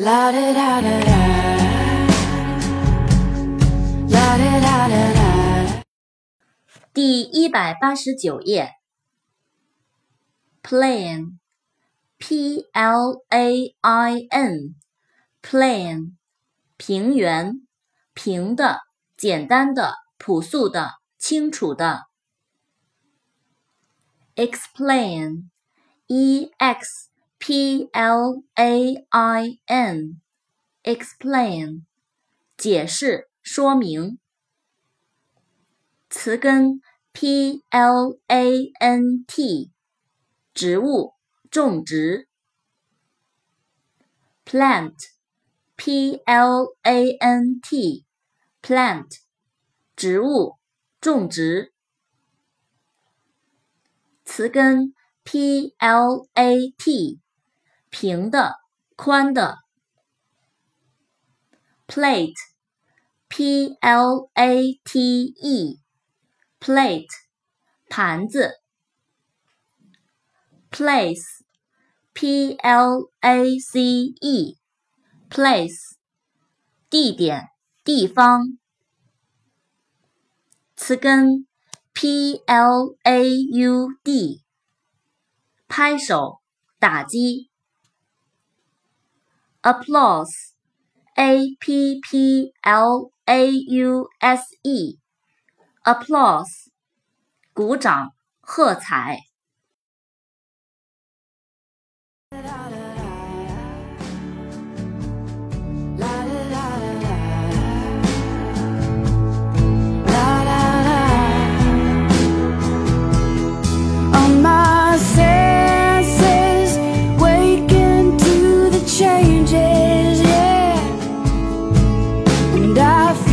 La da da da da. La da da da da. 第一百八十九页，plain，p l a i n，plain，平原，平的，简单的，朴素的，清楚的。explain，e x p l a i n，explain，解释，说明。词根 p l a n t，植物，种植。plant p l a n t，plant，植物，种植。词根 plant 平的，宽的。plate p l a t e。plate，盘子。place，p l a c e，place，地点、地方。词根 p l a u d，拍手、打击。applause，a p p l a u s e。applause，鼓掌，喝彩。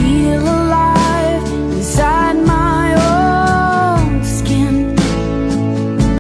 一点